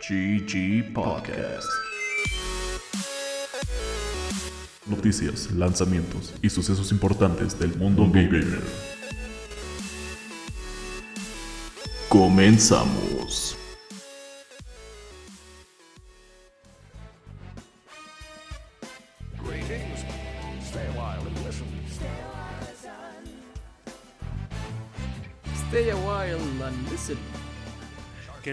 GG Podcast. Noticias, lanzamientos y sucesos importantes del mundo gamer. Comenzamos.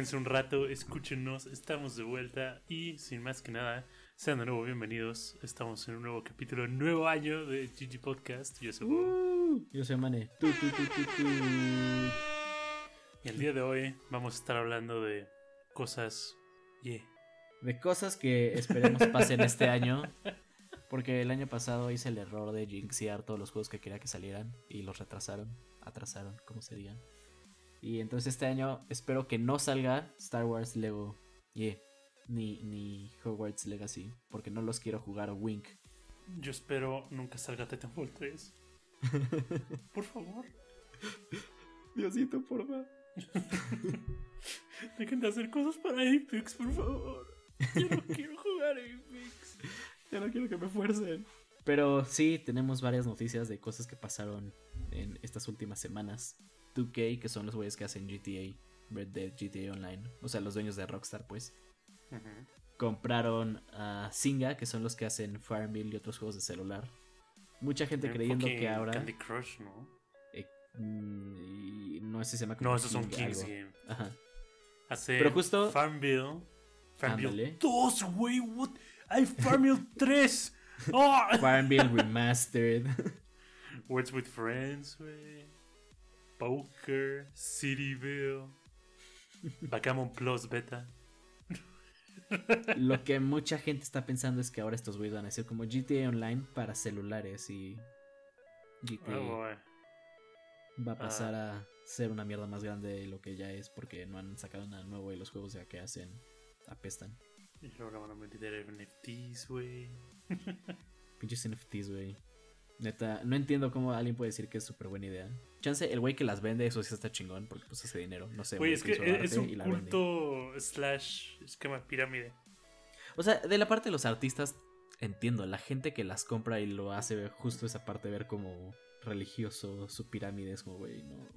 Quédense un rato, escúchenos, estamos de vuelta y sin más que nada, sean de nuevo bienvenidos. Estamos en un nuevo capítulo, nuevo año de GG Podcast. Yo soy. Uh, yo soy Mane. Tu, tu, tu, tu, tu. y el día de hoy vamos a estar hablando de cosas. Yeah. De cosas que esperemos pasen este año. Porque el año pasado hice el error de jinxear todos los juegos que quería que salieran y los retrasaron. Atrasaron, como se digan. Y entonces este año espero que no salga Star Wars Lego. Yeah. Ni, ni Hogwarts Legacy. Porque no los quiero jugar Wink. Yo espero nunca salga Titanfall 3. Por favor, Diosito, porfa. dejen de hacer cosas para Apex, por favor. Yo no quiero jugar Apex. Ya no quiero que me fuercen. Pero sí, tenemos varias noticias de cosas que pasaron en estas últimas semanas. 2K, que son los güeyes que hacen GTA, Red Dead, GTA Online. O sea, los dueños de Rockstar, pues. Compraron a Zynga, que son los que hacen Farmville y otros juegos de celular. Mucha gente creyendo Enfoque que ahora. Candy Crush, ¿no? eh, mm, y no sé si se llama No, esos son King Kings algo. Game. Ajá. Hace Pero justo- Farmville. Farmville Ándale. 2, güey. What? Hay Farmville 3. Oh. Farmville Remastered. Words with Friends, güey. Poker. Cityville. Backgammon Plus Beta. Lo que mucha gente está pensando es que ahora estos güeyes van a ser como GTA Online para celulares y GTA Oh, boy. va a pasar a ser una mierda más grande de lo que ya es porque no han sacado nada nuevo y los juegos ya que hacen apestan. Y ahora van a meter NFTs, güey. Pinches NFTs, güey. Neta, no entiendo cómo alguien puede decir que es súper buena idea. Chance, el güey que las vende, eso sí está chingón porque pues hace dinero. No sé. Güey, es que hizo es, un vende. culto slash esquema pirámide. O sea, de la parte de los artistas, entiendo. La gente que las compra y lo hace ver justo esa parte, ver como religioso, su pirámide, es como, güey, no.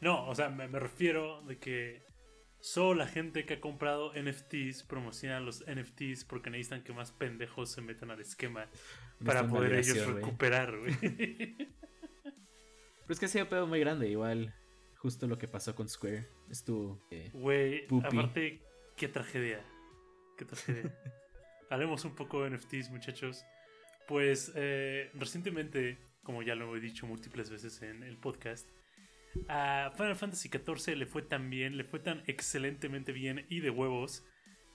No, o sea, me, me refiero de que solo la gente que ha comprado NFTs promociona los NFTs porque necesitan que más pendejos se metan al esquema para poder ellos recuperar, güey. Pero es que ha sido pedo muy grande, igual. Justo lo que pasó con Square. Estuvo. eh, Güey, aparte, qué tragedia. Qué tragedia. Hablemos un poco de NFTs, muchachos. Pues eh, recientemente, como ya lo he dicho múltiples veces en el podcast, a Final Fantasy XIV le fue tan bien, le fue tan excelentemente bien y de huevos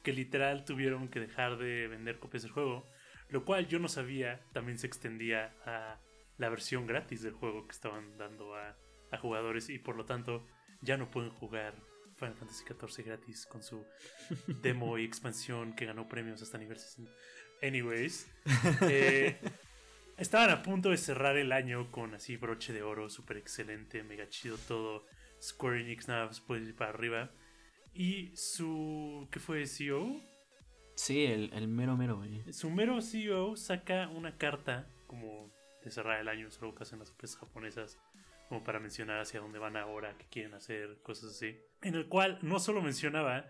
que literal tuvieron que dejar de vender copias del juego. Lo cual yo no sabía también se extendía a la versión gratis del juego que estaban dando a, a jugadores y por lo tanto ya no pueden jugar Final Fantasy XIV gratis con su demo y expansión que ganó premios hasta nivel 60. Anyways, eh, estaban a punto de cerrar el año con así broche de oro, súper excelente, mega chido todo. Square Enix nada más puede ir para arriba. Y su. ¿Qué fue? CEO. Sí, el, el mero mero, güey. Su mero CEO saca una carta como de cerrar el año, es algo que hacen las empresas japonesas, como para mencionar hacia dónde van ahora, qué quieren hacer, cosas así. En el cual no solo mencionaba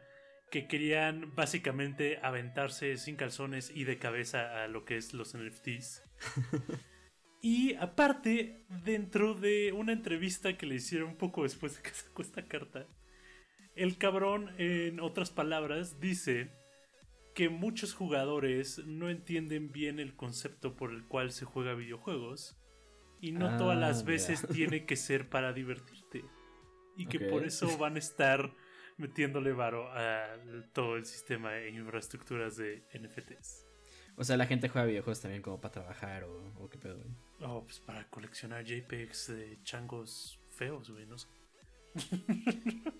que querían básicamente aventarse sin calzones y de cabeza a lo que es los NFTs. y aparte, dentro de una entrevista que le hicieron un poco después de que sacó esta carta, el cabrón, en otras palabras, dice que muchos jugadores no entienden bien el concepto por el cual se juega videojuegos y no Ah, todas las ya. veces tiene que ser para divertirte y que por eso van a estar metiéndole varo a todo el sistema e infraestructuras de NFTs. O sea, la gente juega videojuegos también como para trabajar o, o qué pedo, güey. Oh, pues para coleccionar JPEGs de changos feos, güey, no sé.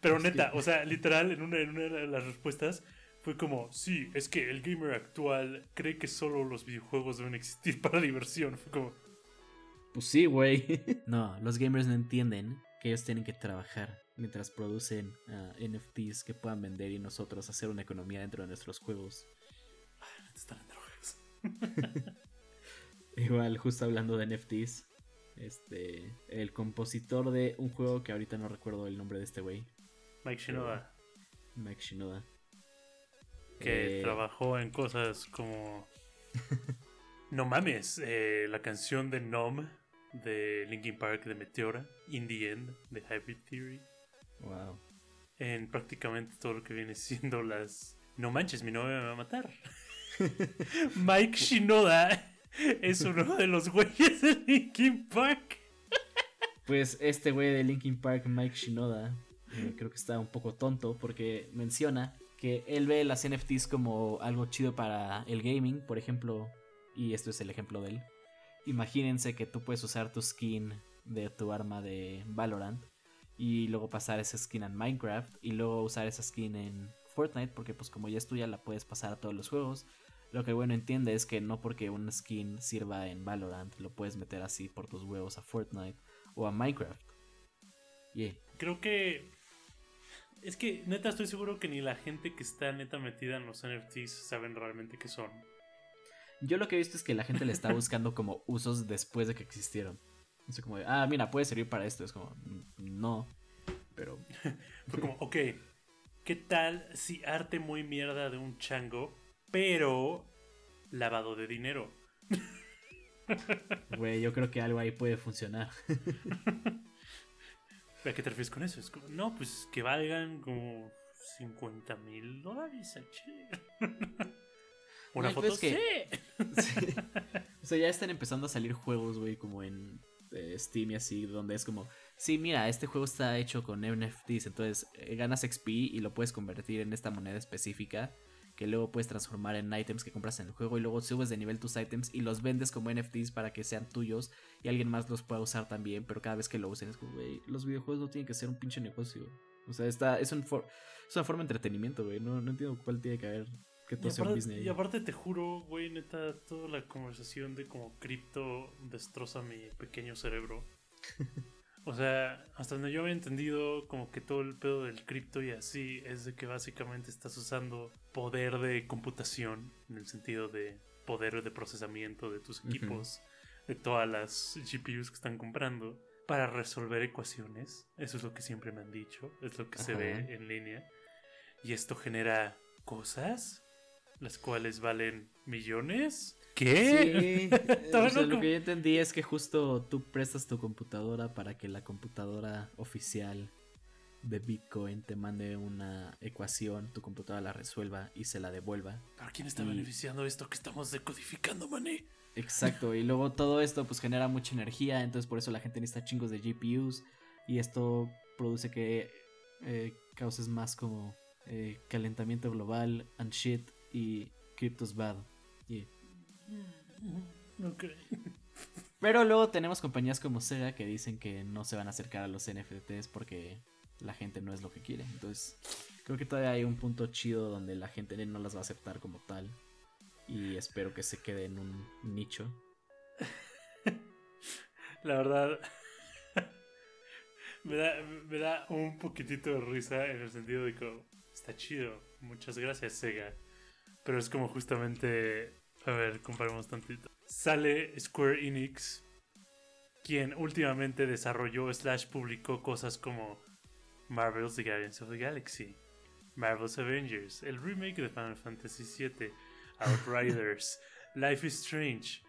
Pero neta, o sea, literal, en una, en una de las respuestas fue como, sí, es que el gamer actual cree que solo los videojuegos deben existir para diversión. Fue como, Pues sí, güey. No, los gamers no entienden que ellos tienen que trabajar mientras producen ah, NFTs que puedan vender y nosotros hacer una economía dentro de nuestros juegos. Están en drogas. Igual, justo hablando de NFTs, este, el compositor de un juego que ahorita no recuerdo el nombre de este güey, Mike Shinoda, Mike Shinoda. que Eh, trabajó en cosas como. no mames, eh, la canción de Nom de Linkin Park de Meteora, In the End de Hybrid Theory, Wow. en prácticamente todo lo que viene siendo las. No manches, mi novia me va a matar. Mike Shinoda es uno de los güeyes de Linkin Park. Pues este güey de Linkin Park, Mike Shinoda, eh, creo que está un poco tonto porque menciona que él ve las NFTs como algo chido para el gaming, por ejemplo, y esto es el ejemplo de él. Imagínense que tú puedes usar tu skin de tu arma de Valorant y luego pasar esa skin en Minecraft y luego usar esa skin en Fortnite porque pues como ya es tuya la puedes pasar a todos los juegos. Lo que bueno entiende es que no porque una skin sirva en Valorant lo puedes meter así por tus huevos a Fortnite o a Minecraft. Yeah. Creo que. Es que neta estoy seguro que ni la gente que está neta metida en los NFTs saben realmente qué son. Yo lo que he visto es que la gente le está buscando como usos después de que existieron. Así como de, ah, mira, puede servir para esto. Es como, "Mm, no. Pero, Fue como, ok, ¿qué tal si arte muy mierda de un chango, pero lavado de dinero? güey, yo creo que algo ahí puede funcionar. ¿A qué te refieres con eso? Es como, no, pues que valgan como 50 mil dólares. Una Ay, foto, pues que- sí. Sí. O sea, ya están empezando a salir juegos, güey, como en eh, Steam y así, donde es como, sí, mira, este juego está hecho con NFTs, entonces eh, ganas XP y lo puedes convertir en esta moneda específica que luego puedes transformar en items que compras en el juego y luego subes de nivel tus items y los vendes como NFTs para que sean tuyos y alguien más los pueda usar también, pero cada vez que lo usen es como, güey, los videojuegos no tienen que ser un pinche negocio. O sea, está, es, un for- es una forma de entretenimiento, güey, no, no entiendo cuál tiene que haber que Y todo sea un business. y aparte te juro, güey, neta, toda la conversación de como cripto destroza mi pequeño cerebro. O sea, hasta donde yo había entendido, como que todo el pedo del cripto y así es de que básicamente estás usando poder de computación, en el sentido de poder de procesamiento de tus equipos, de todas las GPUs que están comprando, para resolver ecuaciones. Eso es lo que siempre me han dicho, es lo que se ve en línea. Y esto genera cosas, las cuales valen millones. ¿Qué? Sí, o sea, lo que yo entendí es que justo tú prestas tu computadora para que la computadora oficial de Bitcoin te mande una ecuación, tu computadora la resuelva y se la devuelva. ¿Pero quién está Y- beneficiando esto que estamos decodificando, mané? Exacto, y luego todo esto pues genera mucha energía, entonces por eso la gente necesita chingos de GPUs y esto produce que eh, causes más como eh, calentamiento global and shit y crypto's bad. Yeah. Pero luego tenemos compañías como Sega que dicen que no se van a acercar a los NFTs porque la gente no es lo que quiere. Entonces, creo que todavía hay un punto chido donde la gente no las va a aceptar como tal. Y espero que se quede en un nicho. La verdad. me, da, me da un poquitito de risa en el sentido de que está chido. Muchas gracias, Sega. Pero es como justamente. A ver, comparemos tantito. Sale Square Enix, quien últimamente desarrolló slash publicó cosas como Marvel's The Guardians of the Galaxy, Marvel's Avengers, el remake de Final Fantasy VII, Outriders, Life is Strange,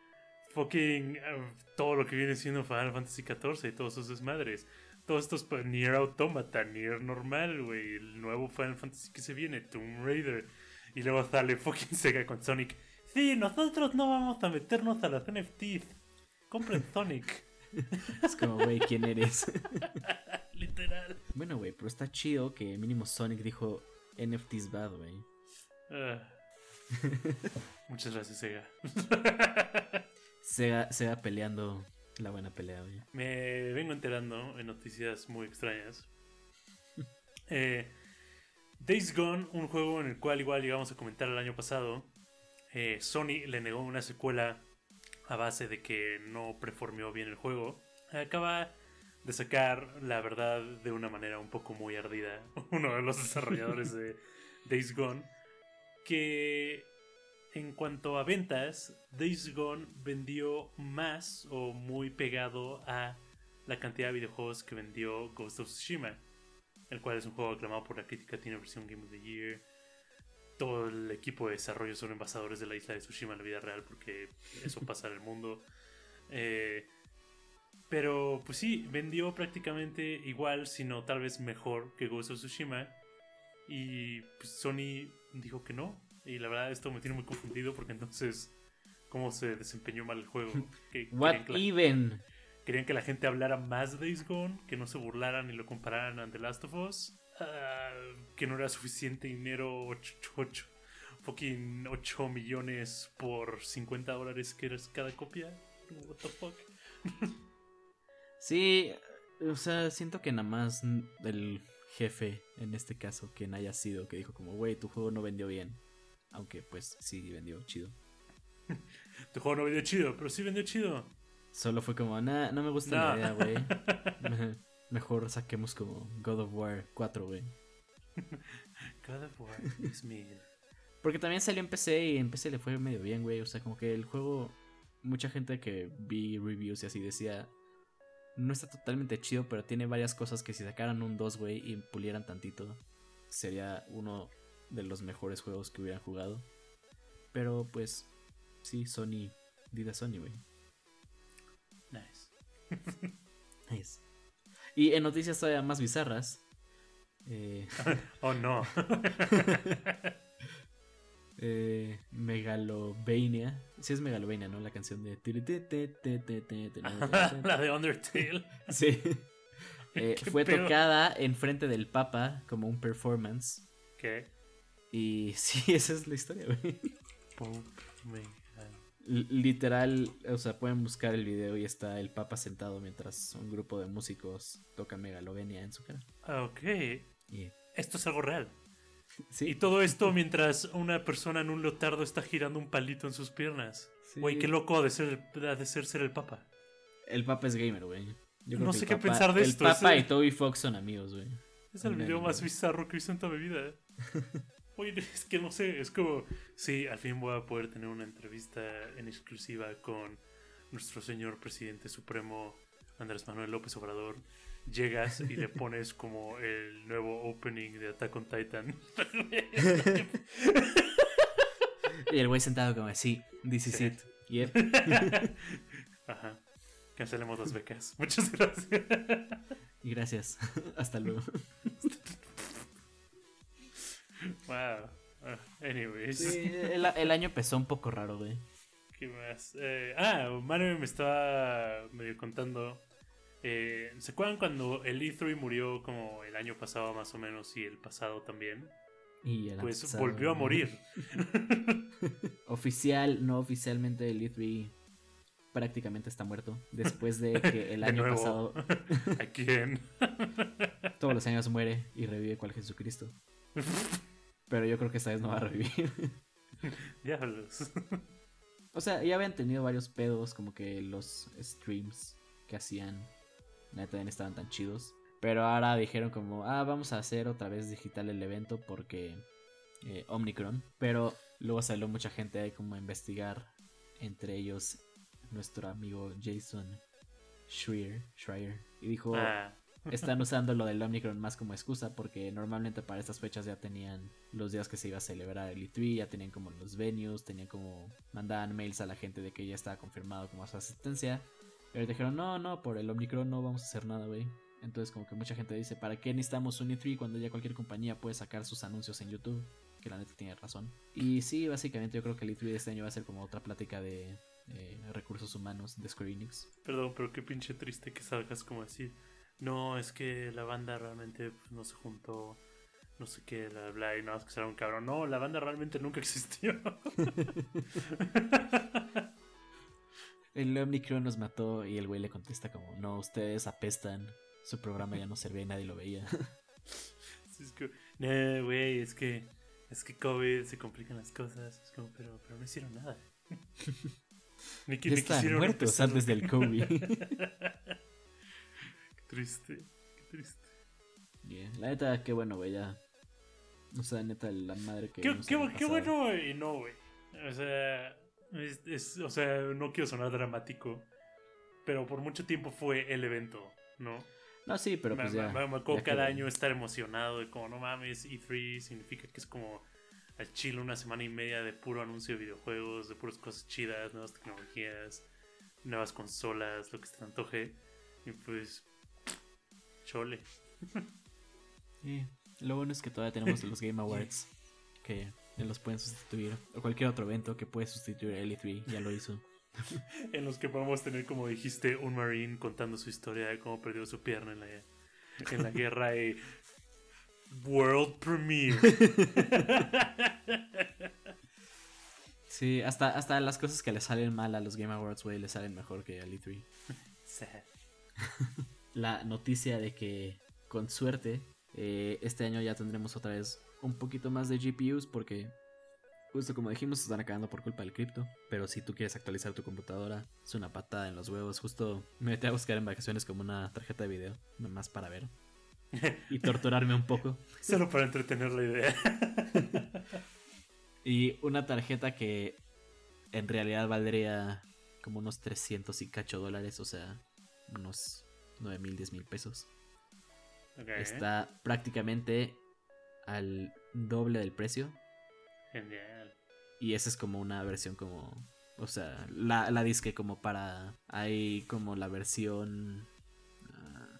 fucking eh, todo lo que viene siendo Final Fantasy XIV y todos sus desmadres. Todos estos pa- Nier Automata, Nier normal, güey, el nuevo Final Fantasy que se viene, Tomb Raider. Y luego sale fucking Sega con Sonic. Sí, nosotros no vamos a meternos a las NFTs. Compren Sonic. Es como, güey, ¿quién eres? Literal. bueno, güey, pero está chido que mínimo Sonic dijo NFTs bad, güey. Ah. Muchas gracias, Sega. Sega, Sega peleando la buena pelea, güey. Me vengo enterando en noticias muy extrañas. Eh, Days Gone, un juego en el cual igual llegamos a comentar el año pasado, eh, Sony le negó una secuela a base de que no performió bien el juego. Acaba de sacar la verdad de una manera un poco muy ardida, uno de los desarrolladores de Days Gone, que en cuanto a ventas, Days Gone vendió más o muy pegado a la cantidad de videojuegos que vendió Ghost of Tsushima, el cual es un juego aclamado por la crítica, tiene versión Game of the Year. Todo el equipo de desarrollo son embajadores de la isla de Tsushima en la vida real porque eso pasa en el mundo. Eh, pero pues sí, vendió prácticamente igual, sino tal vez mejor que Ghost of Tsushima. Y pues, Sony dijo que no. Y la verdad esto me tiene muy confundido porque entonces, ¿cómo se desempeñó mal el juego? Que What even? Querían que la gente hablara más de Days Gone, que no se burlaran y lo compararan a The Last of Us. Ah, que no era suficiente dinero, 8, fucking 8 millones por 50 dólares que eres cada copia. What the fuck? Sí, o sea, siento que nada más el jefe, en este caso, quien haya sido, que dijo como, güey, tu juego no vendió bien. Aunque pues sí vendió chido. Tu juego no vendió chido, pero sí vendió chido. Solo fue como, nah, no me gusta No. la idea, güey. Me- Mejor saquemos como God of War 4, güey. God of War is mean. Porque también salió en PC y en PC le fue medio bien, güey. O sea, como que el juego, mucha gente que vi reviews y así decía, no está totalmente chido, pero tiene varias cosas que si sacaran un 2, güey, y pulieran tantito, sería uno de los mejores juegos que hubieran jugado. Pero pues, sí, Sony, vida Sony, güey. Nice. Y en noticias todavía más bizarras, eh, Oh no. eh, Megalovania. Sí es Megalovania, ¿no? La canción de... la de Undertale. Sí. Eh, ¿Qué fue tocada enfrente del Papa como un performance. ¿Qué? Y sí, esa es la historia, güey. Literal, o sea, pueden buscar el video y está el Papa sentado mientras un grupo de músicos toca Megalovenia en su cara. Ah, Ok. Esto es algo real. sí, Y todo esto mientras una persona en un leotardo está girando un palito en sus piernas. sí. Güey, qué loco ha de ser, ha de ser ser el papa. El Papa es gamer, güey. No sé el qué Papa- pensar de el esto, Papa ese- y Toby Fox son amigos, güey. Es el video más bizarro que he visto en toda mi vida. Es que no sé, es como, sí, al fin voy a poder tener una entrevista en exclusiva con nuestro señor presidente supremo Andrés Manuel López Obrador. Llegas y le pones como el nuevo opening de Attack on Titan. Y el güey sentado como así, this is Sí. it. Yep. Ajá. Cancelemos las becas. Muchas gracias. Y gracias. Hasta luego. Wow. Ah, anyways. Sí, el, el año empezó un poco raro, güey. ¿Qué más? Eh, ah, Manuel me estaba medio contando. Eh, ¿Se acuerdan cuando el E3 murió como el año pasado más o menos y el pasado también? Y el Pues pasado, volvió a ¿no? morir. Oficial, no oficialmente, el E3 prácticamente está muerto. Después de que el De año nuevo. pasado, ¿A quién? todos los años muere y revive cual Jesucristo. Pero yo creo que esta vez no va a revivir. Diablos. o sea, ya habían tenido varios pedos, como que los streams que hacían, neta, también estaban tan chidos. Pero ahora dijeron como, ah, vamos a hacer otra vez digital el evento porque eh, Omnicron. Pero luego salió mucha gente ahí como a investigar, entre ellos nuestro amigo Jason Schreier, Schreier y dijo, Ah, están usando lo del Omnicron más como excusa porque normalmente para estas fechas ya tenían los días que se iba a celebrar el E3, ya tenían como los venues, tenían como mandaban mails a la gente de que ya estaba confirmado como su asistencia. Pero dijeron, no, no, por el Omnicron no vamos a hacer nada, güey. Entonces como que mucha gente dice, ¿para qué necesitamos un E3 cuando ya cualquier compañía puede sacar sus anuncios en YouTube? Que la neta tiene razón. Y sí, básicamente yo creo que el E3 de este año va a ser como otra plática de eh, recursos humanos de Square Enix. perdón, pero qué pinche triste que salgas como decir. No, es que la banda realmente pues, no se juntó. No sé qué, bla, bla, y nada más que será un cabrón. No, la banda realmente nunca existió. El Omnicron nos mató y el güey le contesta como, no, ustedes apestan, su programa ya no servía y nadie lo veía. Es que, no, güey, es que, es que COVID se complican las cosas. Es como, pero, pero no hicieron nada. ni, qui- ya ni están quisieron muertos antes del COVID. Triste, qué triste. Yeah. La neta, qué bueno, güey, ya. O sea, neta, la madre que. Qué, qué qué bueno y no, güey. O sea, es, es- o sea, no quiero sonar dramático, pero por mucho tiempo fue el evento, ¿no? No, sí, pero me, pues me- ya. me- me acuerdo ya cada año estar emocionado de como, no mames, E3 significa que es como al chile una semana y media de puro anuncio de videojuegos, de puras cosas chidas, nuevas tecnologías, nuevas consolas, lo que se te antoje. Y pues, chole. Sí. Lo bueno es que todavía tenemos los Game Awards. Que los pueden sustituir. O cualquier otro evento que puede sustituir el E3. Ya lo hizo. En los que podemos tener, como dijiste, un Marine contando su historia de cómo perdió su pierna en la, en la guerra y World Premiere. Sí, hasta, hasta las cosas que le salen mal a los Game Awards, güey, le salen mejor que al E3. Sad. La noticia de que, con suerte, eh, este año ya tendremos otra vez un poquito más de GPUs porque, justo como dijimos, se están acabando por culpa del cripto. Pero si tú quieres actualizar tu computadora, es una patada en los huevos. Justo me metí a buscar en vacaciones como una tarjeta de video, más para ver. Y torturarme un poco. Solo para entretener la idea. Y una tarjeta que en realidad valdría como unos 300 y cacho dólares, o sea, unos 9 mil, 10 mil pesos. Está prácticamente al doble del precio. Genial. Y esa es como una versión como... O sea, la, la disque como para... Hay como la versión... ah,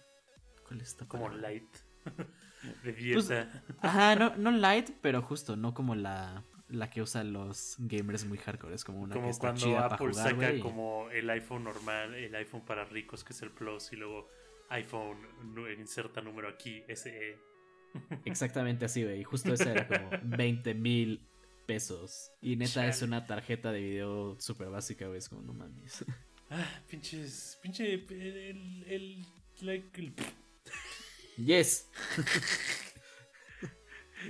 ¿Cuál es esta Como light. De dieta. Ajá, no, no light, pero justo, no como la, la que usan los gamers muy hardcore. Es como una que como está cuando chida para Apple jugar, saca como el iPhone normal, el iPhone para ricos que es el Plus y luego iPhone inserta número aquí, E. SE. Exactamente así, güey. Justo esa era como 20 mil pesos. Y neta es una tarjeta de video súper básica, güey. Es como, no mames. Ah, pinches, pinche, el, el, like, el, Yes.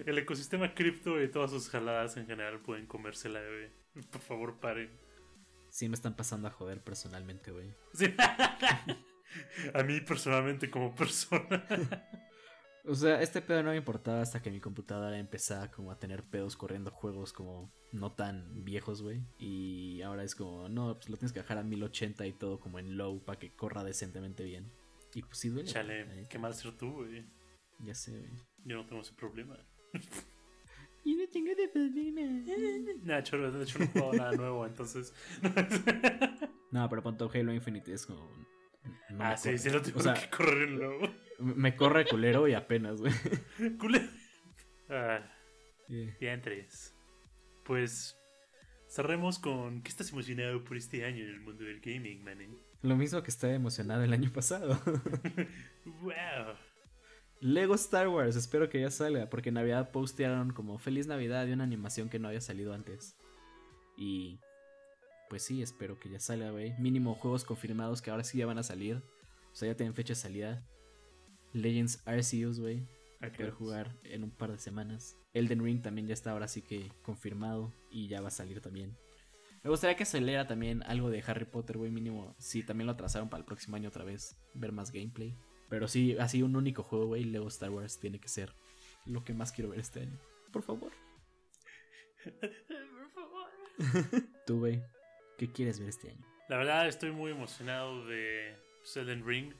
el ecosistema cripto y todas sus jaladas en general pueden comérsela, güey. Por favor, paren. Sí me están pasando a joder personalmente, güey. Sí. A mí personalmente como persona. O sea, este pedo no me importaba hasta que mi computadora empezaba como a tener pedos corriendo juegos como no tan viejos, güey. Y ahora es como, no, pues lo tienes que dejar a 1080 y todo como en low para que corra decentemente bien. Y pues sí duele. Chale, qué mal ser tú, güey. Ya sé, güey. Yo no tengo ese problema. Y no tengo de problema. Nah, cholo, de hecho no he jugado nada nuevo, entonces. No, pero punto Halo Infinite es como. no ah, sí, sí lo tengo O sea, que correr lobo. me corre culero y apenas, güey. Culero. Ah, ya entres. Pues cerremos con ¿qué estás emocionado por este año en el mundo del gaming, man? Lo mismo que estaba emocionado el año pasado. wow. Lego Star Wars, espero que ya salga, porque en Navidad postearon como Feliz Navidad y una animación que no había salido antes. Y pues sí, espero que ya salga, güey. Mínimo juegos confirmados que ahora sí ya van a salir. O sea, ya tienen fecha de salida. Legends Arceus, güey. Para poder Arceus. jugar en un par de semanas. Elden Ring también ya está ahora sí que confirmado y ya va a salir también. Me gustaría que saliera también algo de Harry Potter, güey, mínimo. Sí, también lo atrasaron para el próximo año otra vez. Ver más gameplay. Pero sí, así un único juego, güey, Lego Star Wars tiene que ser lo que más quiero ver este año. Por favor. Por favor. Tú, güey, ¿qué quieres ver este año? La verdad estoy muy emocionado de Elden Ring.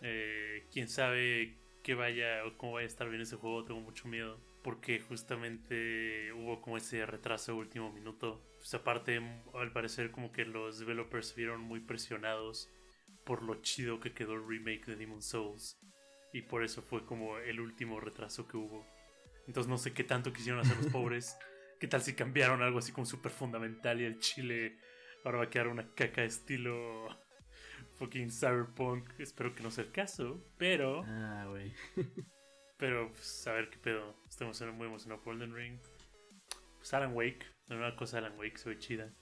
Eh, Quién sabe qué vaya o cómo vaya a estar bien ese juego, tengo mucho miedo. Porque justamente hubo como ese retraso último minuto. Pues aparte, al parecer como que los developers se vieron muy presionados por lo chido que quedó el remake de Demon Souls. Y por eso fue como el último retraso que hubo. Entonces no sé qué tanto quisieron hacer los pobres. ¿Qué tal si cambiaron algo así como súper fundamental y el chile ahora va a quedar una caca estilo fucking cyberpunk? Espero que no sea el caso, pero... Ah, güey. Pero, pues, a ver qué pedo. Estoy emocionado- muy emocionado por Elden Ring. Pues Alan Wake, la nueva cosa de Alan Wake se ve chida.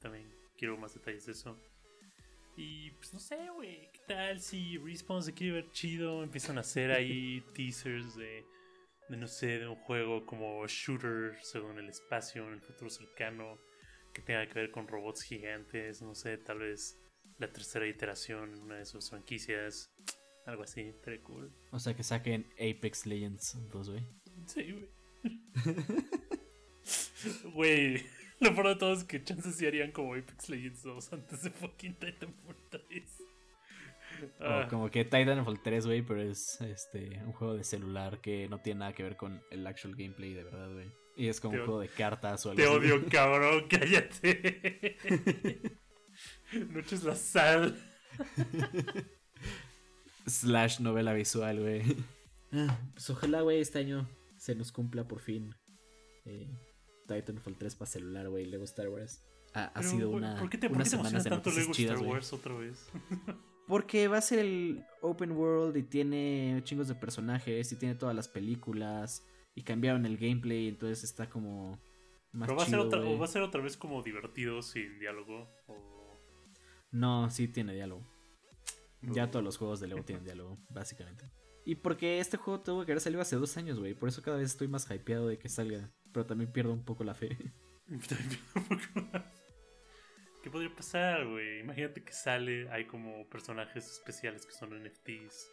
También quiero más detalles de eso. Y pues no sé, güey, ¿qué tal si Respawn se quiere ver chido? Empiezan a hacer ahí teasers de, de no sé, de un juego como shooter según el espacio en el futuro cercano que tenga que ver con robots gigantes, no sé, tal vez la tercera iteración en una de sus franquicias. Algo así, très cool. O sea, que saquen Apex Legends 2, güey. Sí, güey. Güey, lo peor de todo es que chances sí harían como Apex Legends 2 antes de fucking Titanfall 3. Ah, O como que Titanfall 3, güey, pero es este un juego de celular que no tiene nada que ver con el actual gameplay de verdad, güey. Y es como Te un juego de cartas o algo Te así. odio, cabrón, cállate. No eches la sal. Slash novela visual, güey. Ah, pues ojalá, güey, este año se nos cumpla por fin eh, Titanfall 3 para celular, güey, Lego Star Wars. Ha, ha Pero, sido una, ¿Por qué te, por qué te emociona tanto Lego chidas, Star. Wars otra vez? Porque va a ser el open world y tiene chingos de personajes y tiene todas las películas y cambiaron el gameplay, entonces está como más Pero va a, ser chido, otra, o va a ser otra vez como divertido sin diálogo. O... No, sí tiene diálogo. Ya todos los juegos de Lego tienen diálogo, básicamente. Y porque este juego tuvo que haber salido hace dos años, güey. Por eso cada vez estoy más hypeado de que salga. Pero también pierdo un poco la fe. ¿Qué podría pasar, güey? Imagínate que sale, hay como personajes especiales que son NFTs.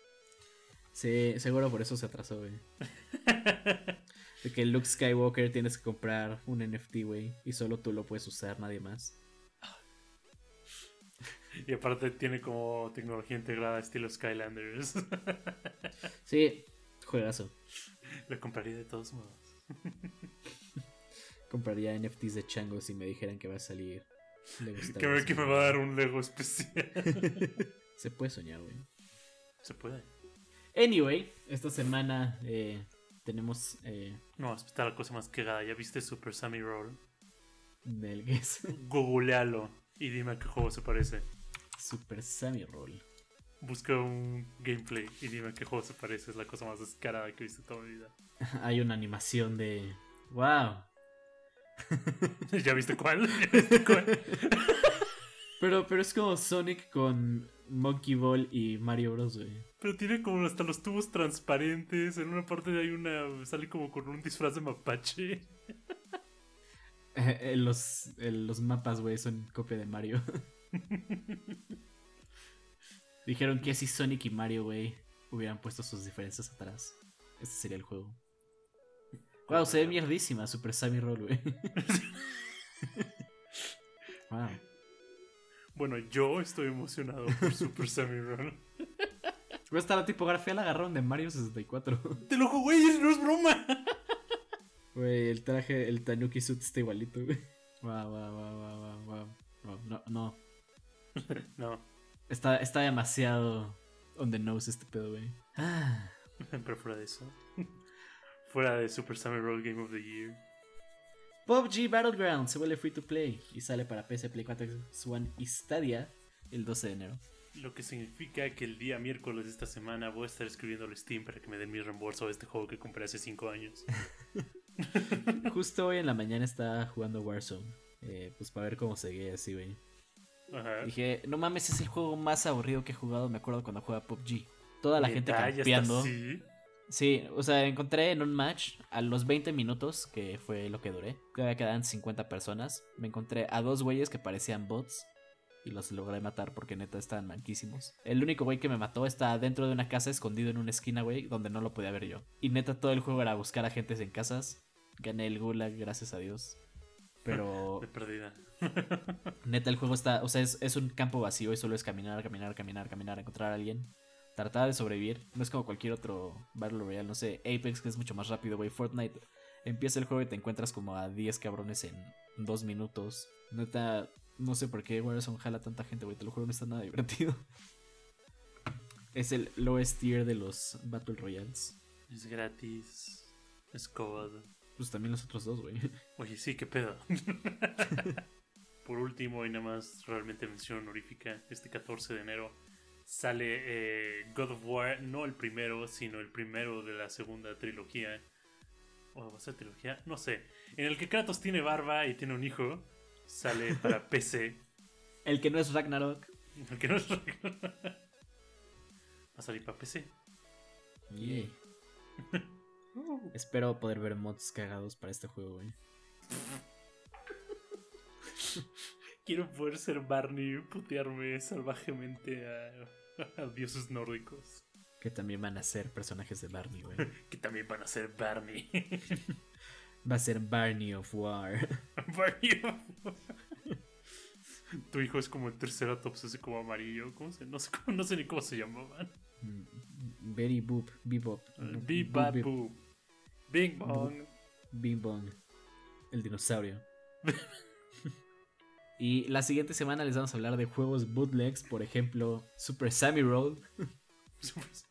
Sí, seguro por eso se atrasó, güey. De que Luke Skywalker tienes que comprar un NFT, güey. Y solo tú lo puedes usar, nadie más. Y aparte tiene como tecnología integrada estilo Skylanders. Sí, juegazo. Lo compraría de todos modos. Compraría NFTs de changos si me dijeran que va a salir. Que me, Wars, que me va a dar un Lego especial. Se puede soñar, güey. Se puede. Anyway, esta semana eh, tenemos eh, No, está la cosa más cagada. ¿Ya viste Super Sammy Roll? del Googlealo y dime a qué juego se parece. Super Sammy Roll. Busca un gameplay y dime a qué juego se parece. Es la cosa más descarada que he visto toda mi vida. Hay una animación de. ¡Wow! ¿Ya viste cuál? ¿Ya viste cuál? Pero, pero es como Sonic con Monkey Ball y Mario Bros, güey. Pero tiene como hasta los tubos transparentes. En una parte hay una. Sale como con un disfraz de mapache. Eh, los, eh, los mapas, güey, son copia de Mario. Dijeron que si Sonic y Mario, güey, hubieran puesto sus diferencias atrás, este sería el juego. Wow, se ve mierdísima Super Sammy Roll, güey. wow. Bueno, yo estoy emocionado por Super Sammy Roll. Güey, hasta la tipografía la agarraron de Mario 64. Te lo jugué, no es broma. Güey, el traje, el Tanuki suit está igualito, güey. Wow, wow, wow, wow, wow, wow. Wow, No, no. No, Está, está demasiado on the nose este pedo, güey. Ah. pero fuera de eso. Fuera de Super Sammy Roll Game of the Year. PUBG Battleground se vuelve free to play y sale para PC, Play 4, Xbox One y Stadia el 12 de enero. Lo que significa que el día miércoles de esta semana voy a estar escribiendo al Steam para que me den mi reembolso de este juego que compré hace 5 años. Justo hoy en la mañana estaba jugando Warzone. eh, pues para ver cómo seguía así, güey. Ajá. Dije, no mames, es el juego más aburrido que he jugado. Me acuerdo cuando juega PUBG. Toda la gente campeando. así. Sí, o sea, encontré en un match a los 20 minutos, que fue lo que duré. Todavía quedaban 50 personas. Me encontré a dos güeyes que parecían bots. Y los logré matar porque neta estaban manquísimos. El único güey que me mató está dentro de una casa escondido en una esquina, güey, donde no lo podía ver yo. Y neta todo el juego era buscar a gentes en casas. Gané el gulag, gracias a Dios. Pero De perdida. Neta, el juego está, o sea, es, es un campo vacío y solo es caminar, caminar, caminar, caminar, encontrar a alguien, tratar de sobrevivir. No es como cualquier otro Battle Royale, no sé, Apex que es mucho más rápido, güey. Fortnite empieza el juego y te encuentras como a 10 cabrones en dos minutos. Neta, no sé por qué Warzone jala tanta gente, güey, te lo juro, no está nada divertido. Es el lowest tier de los Battle Royales. Es gratis. Es COD. Pues también los otros dos, güey. Oye, sí, qué pedo. Por último, y nada más realmente mención honorífica, este 14 de enero sale eh, God of War, no el primero, sino el primero de la segunda trilogía. ¿O va a ser trilogía? No sé. En el que Kratos tiene barba y tiene un hijo. Sale para PC. El que no es Ragnarok. El que no es- Va a salir para PC. Yeah. Espero poder ver mods cagados para este juego, güey. Quiero poder ser Barney y putearme salvajemente a, a dioses nórdicos. Que también van a ser personajes de Barney, güey. que también van a ser Barney. Va a ser Barney of War. Barney. tu hijo es como el Triceratops, ese como amarillo. ¿Cómo se? No sé, cómo- no sé ni cómo se llamaban. Betty Boop, Bebop. Boop. Bing bong. Bing Bong. El dinosaurio. y la siguiente semana les vamos a hablar de juegos bootlegs, por ejemplo, Super Sammy Roll.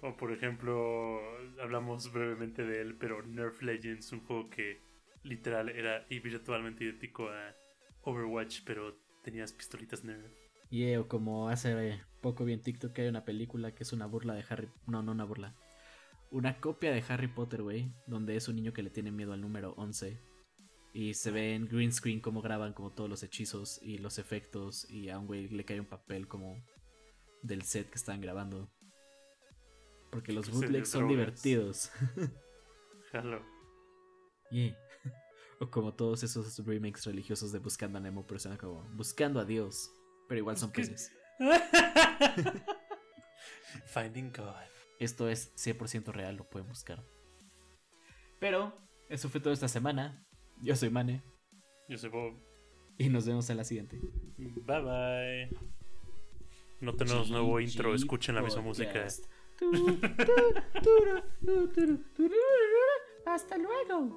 O por ejemplo, hablamos brevemente de él, pero Nerf Legends, un juego que literal era virtualmente idéntico a Overwatch, pero tenías pistolitas Nerf. Yeah, o como hace poco vi en TikTok que hay una película que es una burla de Harry. No, no una burla. Una copia de Harry Potter, güey. Donde es un niño que le tiene miedo al número 11. Y se ve en green screen cómo graban como todos los hechizos y los efectos. Y a un güey le cae un papel como del set que están grabando. Porque los bootlegs son divertidos. Jalo. Yeah. O como todos esos remakes religiosos de Buscando a Nemo, pero suena como Buscando a Dios. Pero igual son peces. Finding God. Esto es 100% real, lo pueden buscar. Pero eso fue todo esta semana. Yo soy Mane Yo soy Bob. y nos vemos en la siguiente. Bye bye. No tenemos nuevo intro, escuchen la misma música. Hasta luego.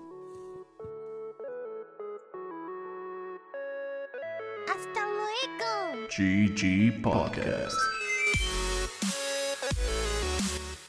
Hasta luego. GG Podcast.